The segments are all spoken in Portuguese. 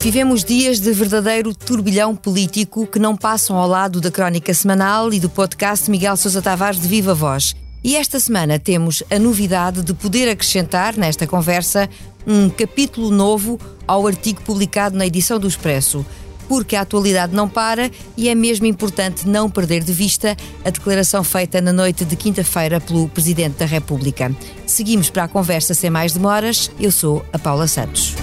Vivemos dias de verdadeiro turbilhão político que não passam ao lado da crónica semanal e do podcast Miguel Sousa Tavares de Viva Voz. E esta semana temos a novidade de poder acrescentar nesta conversa um capítulo novo ao artigo publicado na edição do Expresso, porque a atualidade não para e é mesmo importante não perder de vista a declaração feita na noite de quinta-feira pelo Presidente da República. Seguimos para a conversa sem mais demoras. Eu sou a Paula Santos.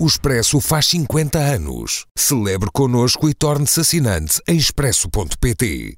O Expresso faz 50 anos. Celebre connosco e torne-se assinante em expresso.pt.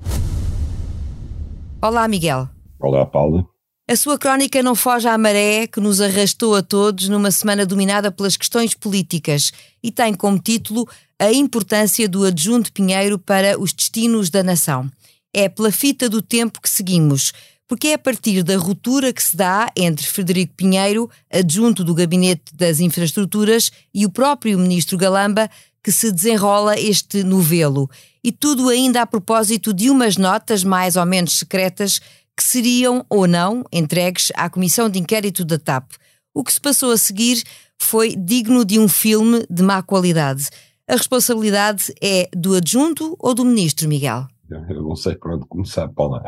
Olá, Miguel. Olá, Paula. A sua crónica não foge à maré que nos arrastou a todos numa semana dominada pelas questões políticas e tem como título A importância do adjunto Pinheiro para os destinos da nação. É pela fita do tempo que seguimos porque é a partir da ruptura que se dá entre Frederico Pinheiro, adjunto do Gabinete das Infraestruturas, e o próprio ministro Galamba que se desenrola este novelo. E tudo ainda a propósito de umas notas mais ou menos secretas que seriam ou não entregues à Comissão de Inquérito da TAP. O que se passou a seguir foi digno de um filme de má qualidade. A responsabilidade é do adjunto ou do ministro, Miguel? Eu não sei por onde começar, Paula.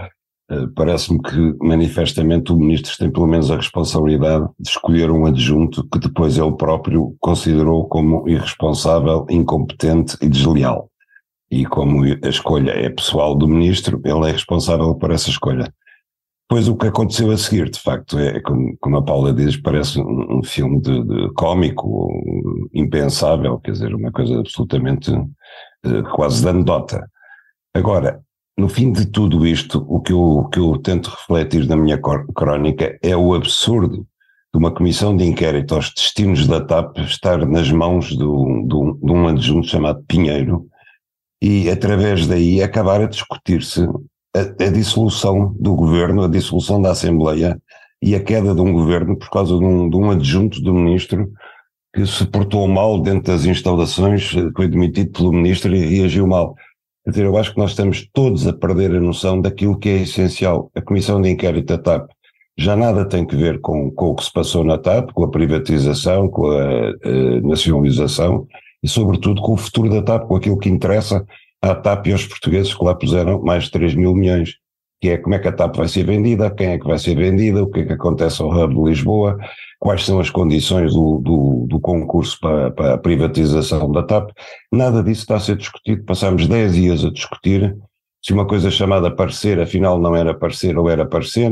Eh, parece-me que manifestamente o ministro tem pelo menos a responsabilidade de escolher um adjunto que depois ele próprio considerou como irresponsável, incompetente e desleal. E como a escolha é pessoal do ministro, ele é responsável por essa escolha. Pois o que aconteceu a seguir, de facto, é, como, como a Paula diz, parece um, um filme de, de cómico, impensável, quer dizer, uma coisa absolutamente uh, quase de anedota. Agora, no fim de tudo isto, o que eu, que eu tento refletir na minha crónica é o absurdo de uma comissão de inquérito aos destinos da TAP estar nas mãos do, do, de um adjunto chamado Pinheiro e, através daí, acabar a discutir-se a, a, dissolução do governo, a dissolução da Assembleia e a queda de um governo por causa de um, de um adjunto do ministro que se portou mal dentro das instalações, foi demitido pelo ministro e reagiu mal. Quer dizer, eu acho que nós estamos todos a perder a noção daquilo que é essencial. A Comissão de Inquérito da TAP já nada tem que ver com, com o que se passou na TAP, com a privatização, com a, a nacionalização e, sobretudo, com o futuro da TAP, com aquilo que interessa à TAP e aos portugueses que lá puseram mais de 3 mil milhões, que é como é que a TAP vai ser vendida, quem é que vai ser vendida, o que é que acontece ao Hub de Lisboa, quais são as condições do, do, do concurso para, para, a privatização da TAP, nada disso está a ser discutido. Passámos 10 dias a discutir se uma coisa chamada parecer, afinal não era parecer ou era parecer.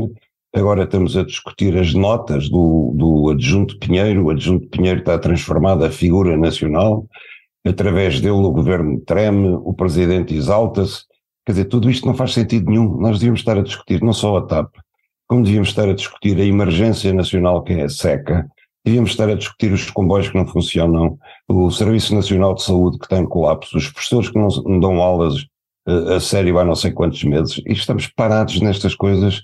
Agora estamos a discutir as notas do, do adjunto Pinheiro. O adjunto Pinheiro está transformado a figura nacional. Através dele o governo treme, o presidente exalta-se. Quer dizer, tudo isto não faz sentido nenhum. Nós devíamos estar a discutir não só a TAP, como devíamos estar a discutir a emergência nacional que é a seca, devíamos estar a discutir os comboios que não funcionam, o Serviço Nacional de Saúde que está em colapso, os professores que não, dão aulas uh, a sério há não sei quantos meses, e estamos parados nestas coisas.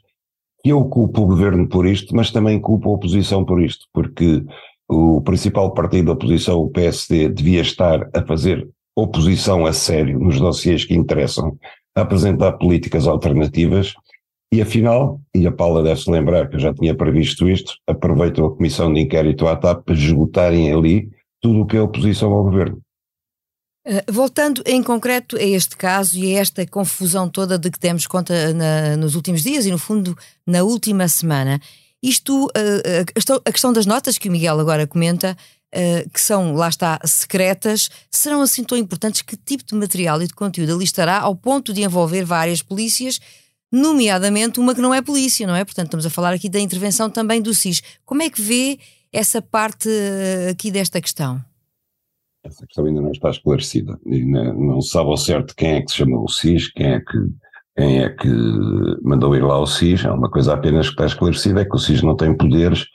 Eu culpo o governo por isto, mas também culpo a oposição por isto, porque o principal partido da oposição, o PSD, devia estar a fazer oposição a sério nos dossiês que interessam, a apresentar políticas alternativas e afinal, e a Paula deve-se lembrar que eu já tinha previsto isto, aproveitam a comissão de inquérito à TAP para esgotarem ali tudo o que é oposição ao governo. Uh, voltando em concreto a este caso e a esta confusão toda de que temos conta na, nos últimos dias e, no fundo, na última semana, isto, uh, a questão das notas que o Miguel agora comenta, uh, que são, lá está, secretas, serão assim tão importantes? Que tipo de material e de conteúdo ali estará ao ponto de envolver várias polícias? nomeadamente uma que não é polícia, não é? Portanto, estamos a falar aqui da intervenção também do SIS. Como é que vê essa parte aqui desta questão? Essa questão ainda não está esclarecida. Não, sabe ao certo quem é que se chamou o SIS, quem é que, quem é que mandou ir lá ao SIS. Há uma coisa apenas que está esclarecida, é que o SIS não tem poderes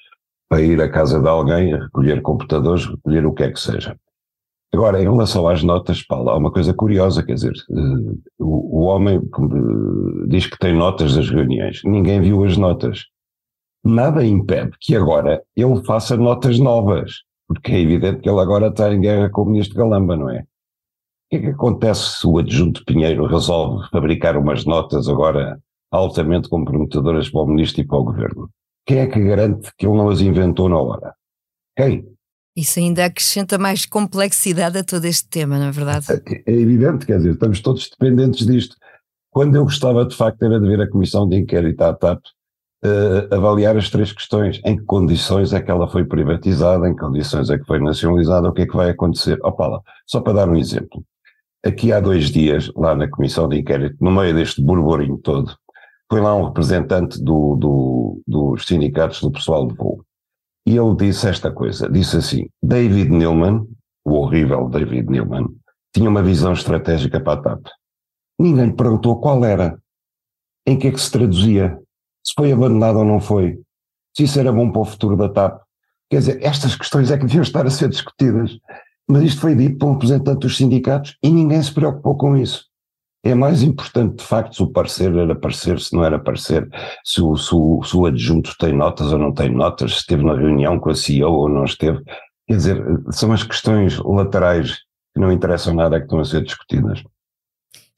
para ir à casa de alguém, recolher computadores, recolher o que é que seja. Agora, em relação às notas, Paulo, há uma coisa curiosa, quer dizer, uh, o, o, homem diz que tem notas das reuniões, ninguém viu as notas. Nada impede que agora ele faça notas novas, porque é evidente que ele agora está em guerra com o ministro Galamba, não é? Que é que acontece se o adjunto Pinheiro resolve fabricar umas notas agora altamente comprometedoras para o ministro e para o governo? Quem é que garante que ele não as inventou na hora? Quem? Isso ainda acrescenta mais complexidade a todo este tema, não é verdade? É, evidente, quer dizer, estamos todos dependentes disto. Quando eu gostava de facto era de ver a comissão de inquérito à TAP uh, avaliar as três questões. Em que condições é que ela foi privatizada, em que condições é que foi nacionalizada, o que é que vai acontecer? Opa lá, só para dar um exemplo. Aqui há dois dias, lá na comissão de inquérito, no meio deste burburinho todo, foi lá um representante do, do, dos sindicatos do pessoal de voo. E ele disse esta coisa, disse assim, David Newman, o horrível David Newman, tinha uma visão estratégica para a TAP. Ninguém lhe perguntou qual era, em que é que se traduzia, se foi abandonado ou não foi, se isso era bom para o futuro da TAP. Quer dizer, estas questões é que deviam estar a ser discutidas, mas isto foi dito por um representante dos sindicatos e ninguém se preocupou com isso. É mais importante, de facto, se o parecer era parecer, se não era parecer, se o, se, o, se o adjunto tem notas ou não tem notas, se esteve na reunião com a CEO ou não esteve. Quer dizer, são as questões laterais que não interessam nada que estão a ser discutidas.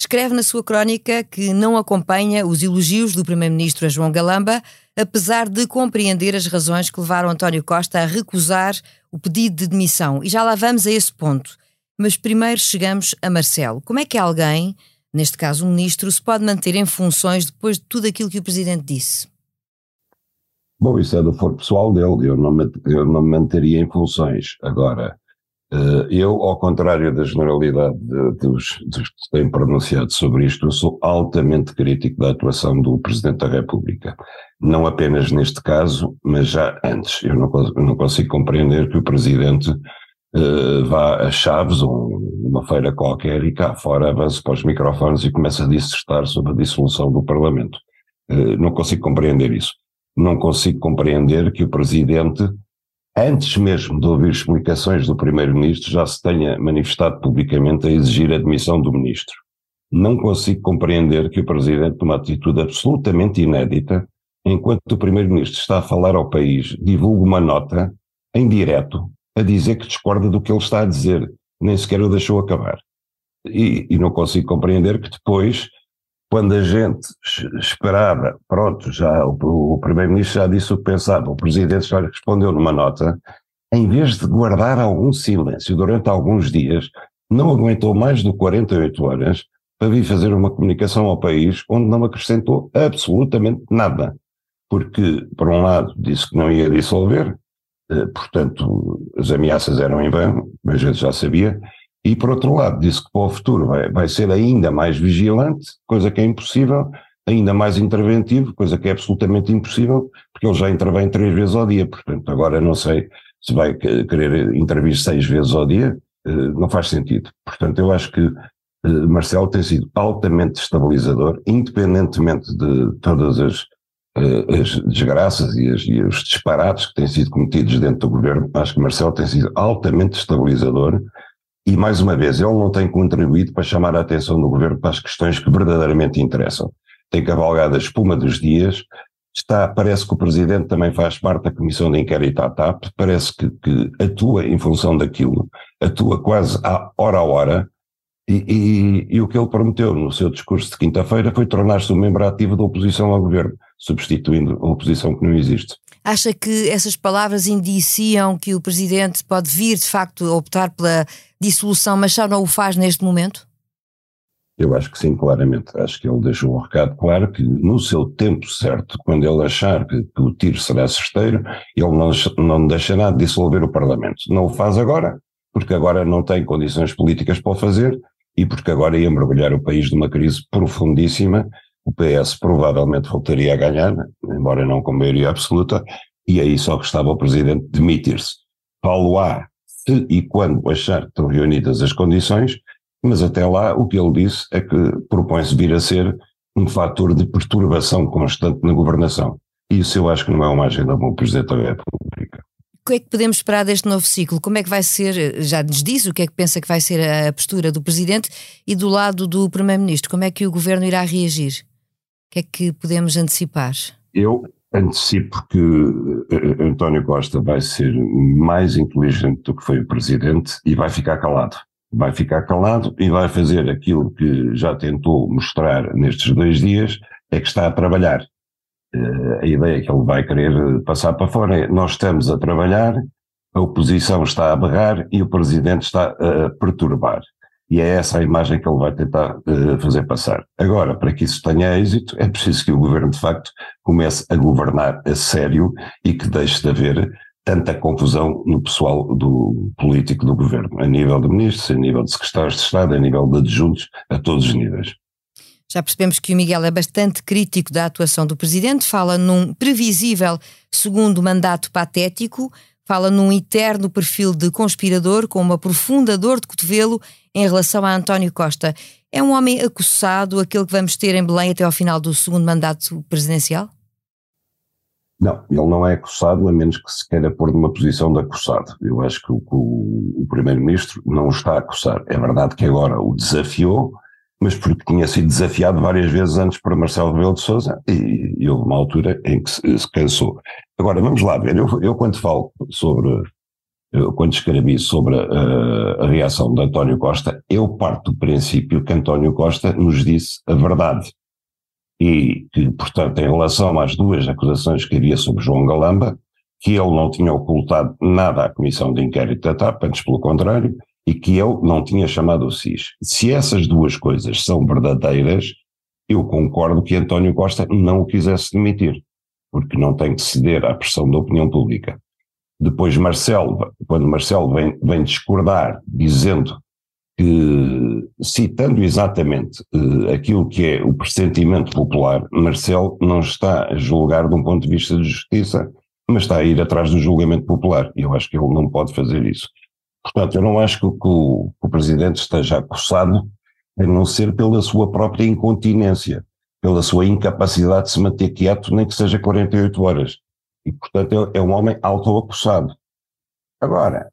Escreve na sua crónica que não acompanha os elogios do Primeiro-Ministro a João Galamba, apesar de compreender as razões que levaram António Costa a recusar o pedido de demissão. E já lá vamos a esse ponto. Mas primeiro chegamos a Marcelo. Como é que alguém, neste caso um ministro, se pode manter em funções depois de tudo aquilo que o Presidente disse? Bom, isso é do foro pessoal dele, eu não, eu não me manteria em funções. Agora, eu, ao contrário da generalidade de, dos, dos que têm pronunciado sobre isto, sou altamente crítico da atuação do Presidente da República. Não apenas neste caso, mas já antes. Eu não, não consigo compreender que o Presidente uh, vá a Chaves ou uma feira qualquer e cá fora avance para os microfones e comece a dissertar sobre a dissolução do Parlamento. Uh, não consigo compreender isso. Não consigo compreender que o Presidente antes mesmo de ouvir explicações do Primeiro-Ministro, já se tenha manifestado publicamente a exigir a demissão do Ministro. Não consigo compreender que o Presidente tome uma atitude absolutamente inédita, enquanto o Primeiro-Ministro está a falar ao país, divulga uma nota, em direto, a dizer que discorda do que ele está a dizer, nem sequer o deixou acabar. E, e não consigo compreender que depois quando a gente esperava, pronto, já o, o Primeiro-Ministro já disse o que pensava, o Presidente já respondeu numa nota, em vez de guardar algum silêncio durante alguns dias, não aguentou mais do 48 horas para vir fazer uma comunicação ao país onde não acrescentou absolutamente nada. Porque, por um lado, disse que não ia dissolver, eh, portanto, as ameaças eram em vão, mas a gente já sabia, e, por outro lado, disse que para o futuro vai, vai ser ainda mais vigilante, coisa que é impossível, ainda mais interventivo, coisa que é absolutamente impossível, porque ele já intervém três vezes ao dia. Portanto, agora não sei se vai querer intervir seis vezes ao dia, eh, não faz sentido. Portanto, eu acho que eh, Marcelo tem sido altamente estabilizador, independentemente de todas as, eh, as desgraças e, as, e, os disparates que têm sido cometidos dentro do governo, acho que Marcelo tem sido altamente estabilizador e, mais uma vez, ele não tem contribuído para chamar a atenção do governo para as questões que verdadeiramente interessam. Tem cavalgado a espuma dos dias, está, parece que o Presidente também faz parte da Comissão de Inquérito à TAP, parece que, que atua em função daquilo, atua quase à hora a hora, e, e, e, o que ele prometeu no seu discurso de quinta-feira foi tornar-se um membro ativo da oposição ao governo, substituindo a oposição que não existe. Acha que essas palavras indiciam que o Presidente pode vir, de facto, optar pela dissolução, mas já não o faz neste momento? Eu acho que sim, claramente. Acho que ele deixou um recado claro que no seu tempo certo, quando ele achar que, que o tiro será certeiro, ele não, não deixará de dissolver o Parlamento. Não o faz agora, porque agora não tem condições políticas para o fazer e porque agora ia mergulhar o país numa crise profundíssima. O PS provavelmente voltaria a ganhar, embora não com maioria absoluta, e aí só restava o Presidente demitir-se. Paulo A se e quando achar que estão reunidas as condições, mas até lá o que ele disse é que propõe-se vir a ser um fator de perturbação constante na governação. Isso eu acho que não é uma agenda bom Presidente da República. O que é que podemos esperar deste novo ciclo? Como é que vai ser, já nos diz o que é que pensa que vai ser a postura do Presidente e do lado do Primeiro-Ministro? Como é que o Governo irá reagir? Que é que podemos antecipar? Eu antecipo que eh, António Costa vai ser mais inteligente do que foi o Presidente e vai ficar calado. vai ficar calado e vai fazer aquilo que já tentou mostrar nestes dois dias, é que está a trabalhar. Uh, a ideia que ele vai querer passar para fora é: nós estamos a trabalhar, a oposição está a berrar e o presidente está a perturbar. E é essa a imagem que ele vai tentar uh, fazer passar. Agora, para que isso tenha êxito, é preciso que o governo, de facto, comece a governar a sério e que deixe de haver tanta confusão no pessoal do político do governo, a nível de ministros, a nível de secretários de Estado, a nível de adjuntos, a todos os níveis. Já percebemos que o Miguel é bastante crítico da atuação do presidente, fala num previsível segundo mandato patético, fala num eterno perfil de conspirador com uma profunda dor de cotovelo em relação a António Costa. É um homem acossado, aquele que vamos ter em Belém até ao final do segundo mandato presidencial? Não, ele não é acossado, a menos que se queira pôr numa posição de acossado. Eu acho que o, o, o Primeiro-Ministro não está a acossar. É verdade que agora o desafiou, mas porque tinha sido desafiado várias vezes antes por Marcelo Rebelo de Sousa e, e houve uma altura em que se, se cansou. Agora, vamos lá ver, eu, eu quando falo sobre, eu, quando escrevi sobre a, a reação de António Costa, eu parto do princípio que António Costa nos disse a verdade e que, portanto, em relação às duas acusações que havia sobre João Galamba, que ele não tinha ocultado nada à Comissão de Inquérito da TAP, antes pelo contrário, e que ele não tinha chamado o SIS. Se essas duas coisas são verdadeiras, eu concordo que António Costa não o quisesse demitir, porque não tem que ceder à pressão da opinião pública. Depois Marcelo, quando Marcelo vem, vem discordar, dizendo que, citando exatamente uh, aquilo que é o pressentimento popular, Marcelo não está a julgar de um ponto de vista de justiça, mas está a ir atrás do julgamento popular. E eu acho que ele não pode fazer isso. Portanto, eu não acho que, que, o, que o Presidente esteja acossado, a não ser pela sua própria incontinência, pela sua incapacidade de se manter quieto, nem que seja 48 horas. E, portanto, é um homem auto-acossado. Agora,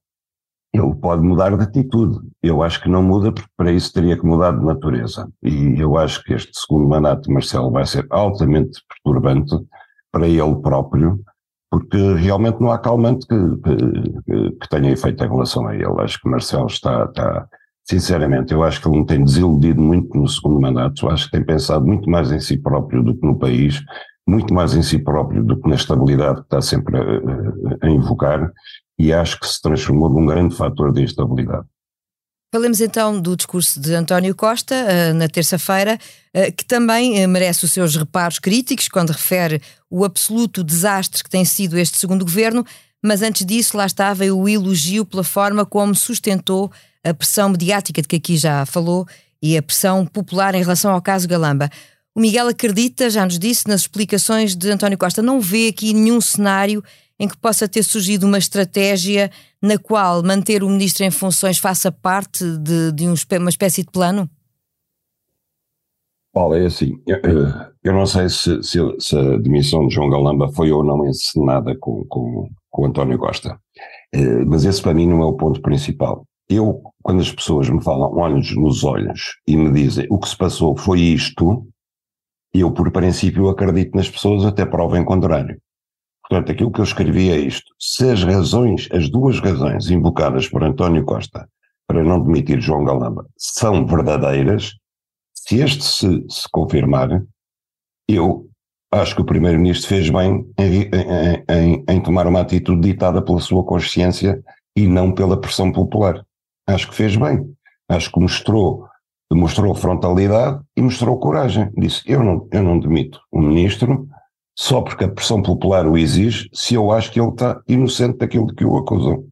ele pode mudar de atitude. Eu acho que não muda, porque para isso teria que mudar de natureza. E eu acho que este segundo mandato de Marcelo vai ser altamente perturbante para ele próprio, porque realmente não há calmante que, que, que tenha efeito em relação a ele. Acho que Marcelo está, está, sinceramente, eu acho que ele não tem desiludido muito no segundo mandato, acho que tem pensado muito mais em si próprio do que no país, muito mais em si próprio do que na estabilidade que está sempre a, a, invocar, e acho que se transformou num grande fator de instabilidade. Falemos então do discurso de António Costa uh, na terça-feira, uh, que também uh, merece os seus reparos críticos quando refere o absoluto desastre que tem sido este segundo governo, mas antes disso lá estava o elogio pela forma como sustentou a pressão mediática de que aqui já falou e a pressão popular em relação ao caso Galamba. O Miguel acredita, já nos disse nas explicações de António Costa, não vê aqui nenhum cenário em que possa ter surgido uma estratégia na qual manter o ministro em funções faça parte de, de um, uma espécie de plano? Paulo, é assim, eu não sei se, se, se, a demissão de João Galamba foi ou não encenada com, com, com António Costa, eh, mas esse para mim não é o ponto principal. Eu, quando as pessoas me falam olhos nos olhos e me dizem o que se passou foi isto, eu por princípio acredito nas pessoas até prova em contrário. Portanto, aquilo que eu escrevi é isto. Se as razões, as duas razões invocadas por António Costa para não demitir João Galamba são verdadeiras, se este se, se confirmar, eu acho que o Primeiro-Ministro fez bem em, em, em, em, tomar uma atitude ditada pela sua consciência e não pela pressão popular. Acho que fez bem. Acho que mostrou, mostrou frontalidade e mostrou coragem. Disse: Eu não, eu não demito o Ministro só porque a pressão popular o exige, se eu acho que ele está inocente daquilo que o acusam.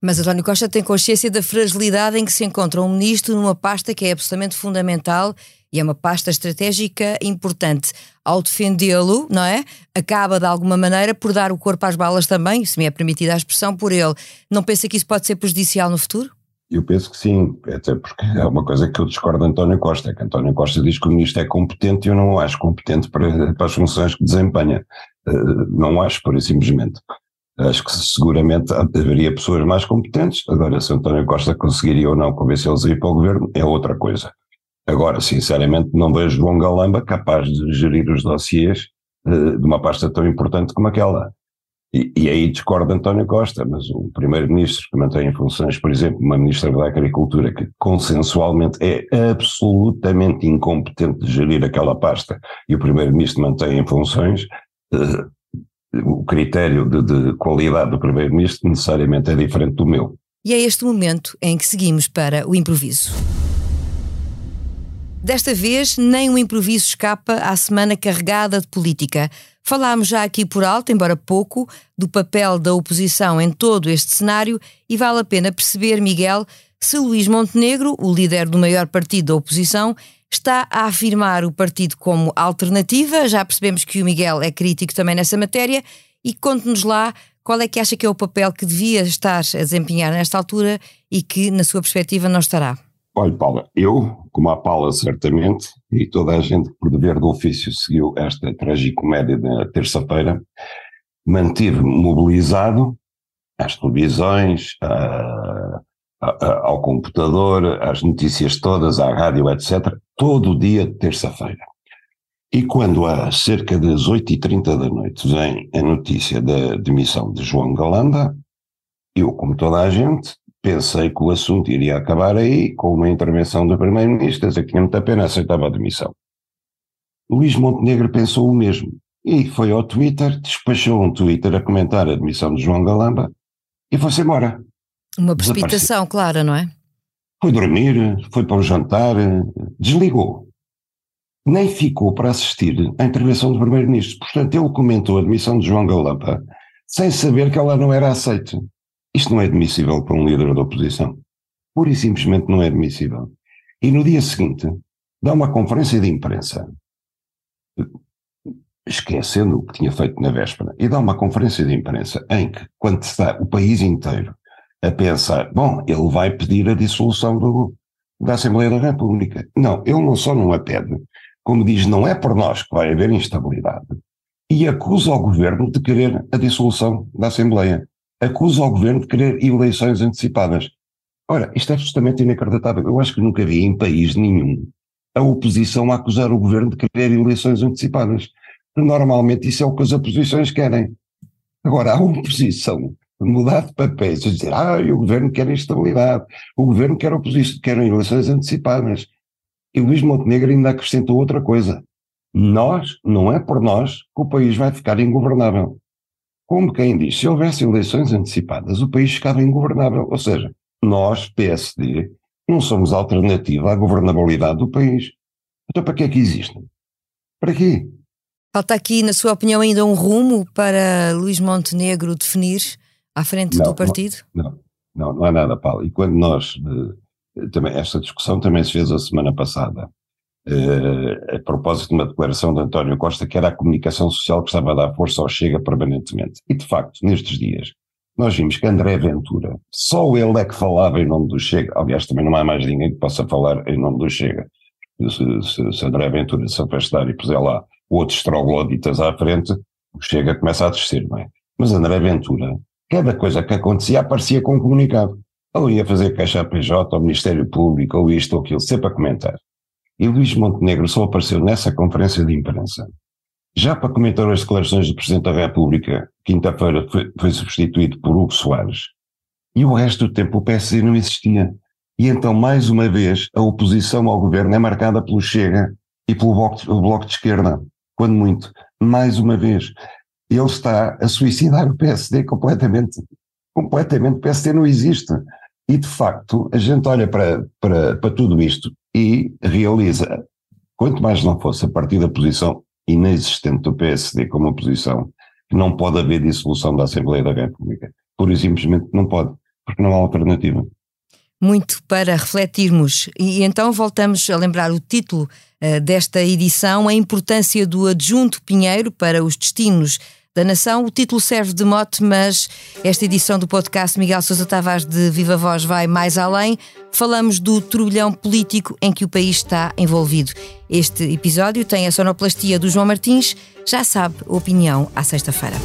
Mas António Costa tem consciência da fragilidade em que se encontra um ministro numa pasta que é absolutamente fundamental e é uma pasta estratégica importante. Ao defendê-lo, não é? Acaba de alguma maneira por dar o corpo às balas também, se me é permitida a expressão, por ele. Não pensa que isso pode ser prejudicial no futuro? Eu penso que sim, até porque é uma coisa que eu discordo de António Costa, é que António Costa diz que o ministro é competente e eu não o acho competente para, para as funções que desempenha. Uh, não acho, por simplesmente. Acho que seguramente haveria pessoas mais competentes, agora se António Costa conseguiria ou não convencê-los a ir para o governo é outra coisa. Agora, sinceramente, não vejo João Galamba capaz de gerir os dossiês uh, de uma pasta tão importante como aquela. E, e aí discorda António Costa, mas o primeiro-ministro que mantém em funções, por exemplo, uma ministra da Agricultura que consensualmente é absolutamente incompetente de gerir aquela pasta e o primeiro-ministro mantém em funções, uh, o critério de, de qualidade do primeiro-ministro necessariamente é diferente do meu. E é este momento em que seguimos para o improviso. Desta vez, nem o improviso escapa à semana carregada de política. Falámos já aqui por alto, embora pouco, do papel da oposição em todo este cenário e vale a pena perceber, Miguel, se Luís Montenegro, o líder do maior partido da oposição, está a afirmar o partido como alternativa. Já percebemos que o Miguel é crítico também nessa matéria e conte-nos lá qual é que acha que é o papel que devia estar a desempenhar nesta altura e que, na sua perspectiva, não estará. Olha, Paula, eu, como a Paula certamente, e toda a gente que por dever do ofício seguiu esta tragicomédia da terça-feira, mantive-me mobilizado às televisões, a, a, a, ao computador, às notícias todas, à rádio, etc., todo o dia de terça-feira. E quando há cerca das 8h30 da noite vem a notícia da demissão de João Galamba, eu, como toda a gente, pensei que o assunto iria acabar aí com uma intervenção do Primeiro-Ministro, dizer que tinha muita pena, aceitava a demissão. Luís Montenegro pensou o mesmo e foi ao Twitter, despachou um Twitter a comentar a demissão de João Galamba e foi-se embora. Uma precipitação, clara, não é? Foi dormir, foi para o jantar, desligou. Nem ficou para assistir à intervenção do Primeiro-Ministro. Portanto, ele comentou a demissão de João Galamba sem saber que ela não era aceita. Isto não é admissível para um líder da oposição. Pura e simplesmente não é admissível. E no dia seguinte, dá uma conferência de imprensa, esquecendo o que tinha feito na véspera, e dá uma conferência de imprensa em que, quando está o país inteiro a pensar, bom, ele vai pedir a dissolução do, da Assembleia da República. Não, ele não só não a pede, como diz, não é por nós que vai haver instabilidade, e acusa o governo de querer a dissolução da Assembleia acusa o governo de querer eleições antecipadas. Ora, isto é absolutamente inacreditável. Eu acho que nunca vi em país nenhum a oposição a acusar o governo de querer eleições antecipadas. Normalmente isso é o que as oposições querem. Agora, a oposição mudar de papéis e dizer, ah, o governo quer instabilidade, o governo quer oposição, quer eleições antecipadas. E Luís Montenegro ainda acrescentou outra coisa. Nós, não é por nós que o país vai ficar ingovernável. Como quem diz, se houvesse eleições antecipadas, o país ficava ingovernável. Ou seja, nós, PSD, não somos alternativa à governabilidade do país. Então para que é que existem? Para quê? Falta aqui, na sua opinião, ainda um rumo para Luís Montenegro definir à frente não, do partido? Não, não, não há nada, Paulo. E quando nós, eh, também, esta discussão também se fez a semana passada, a propósito de uma declaração de António Costa, que era a comunicação social que estava a dar força ao Chega permanentemente. E de facto, nestes dias, nós vimos que André Ventura, só ele é que falava em nome do Chega. Aliás, também não há mais ninguém que possa falar em nome do Chega. Se, se, se André Ventura se afastar e puser lá outros trogloditas à frente, o Chega começa a descer, não é? Mas André Ventura, cada coisa que acontecia aparecia com um comunicado. Ou ia fazer queixa à PJ, ao Ministério Público, ou isto ou aquilo, sempre a comentar. E Luís Montenegro só apareceu nessa conferência de imprensa. Já para comentar as declarações do Presidente da República, quinta-feira foi, foi, substituído por Hugo Soares. E o resto do tempo o PSD não existia. E então, mais uma vez, a oposição ao governo é marcada pelo Chega e pelo Bloco, bloco de Esquerda. Quando muito. Mais uma vez. Ele está a suicidar o PSD completamente. Completamente. O PSD não existe. E, de facto, a gente olha para, para, para tudo isto e realiza, quanto mais não fosse a partir da posição inexistente do PSD como oposição, que não pode haver dissolução da Assembleia da República. Pura e simplesmente não pode, porque não há alternativa. Muito para refletirmos. E então voltamos a lembrar o título uh, desta edição, a importância do adjunto Pinheiro para os destinos da Nação. O título serve de mote, mas esta edição do podcast Miguel Sousa Tavares de Viva Voz vai mais além. Falamos do turbilhão político em que o país está envolvido. Este episódio tem a sonoplastia do João Martins. Já sabe, opinião à sexta-feira.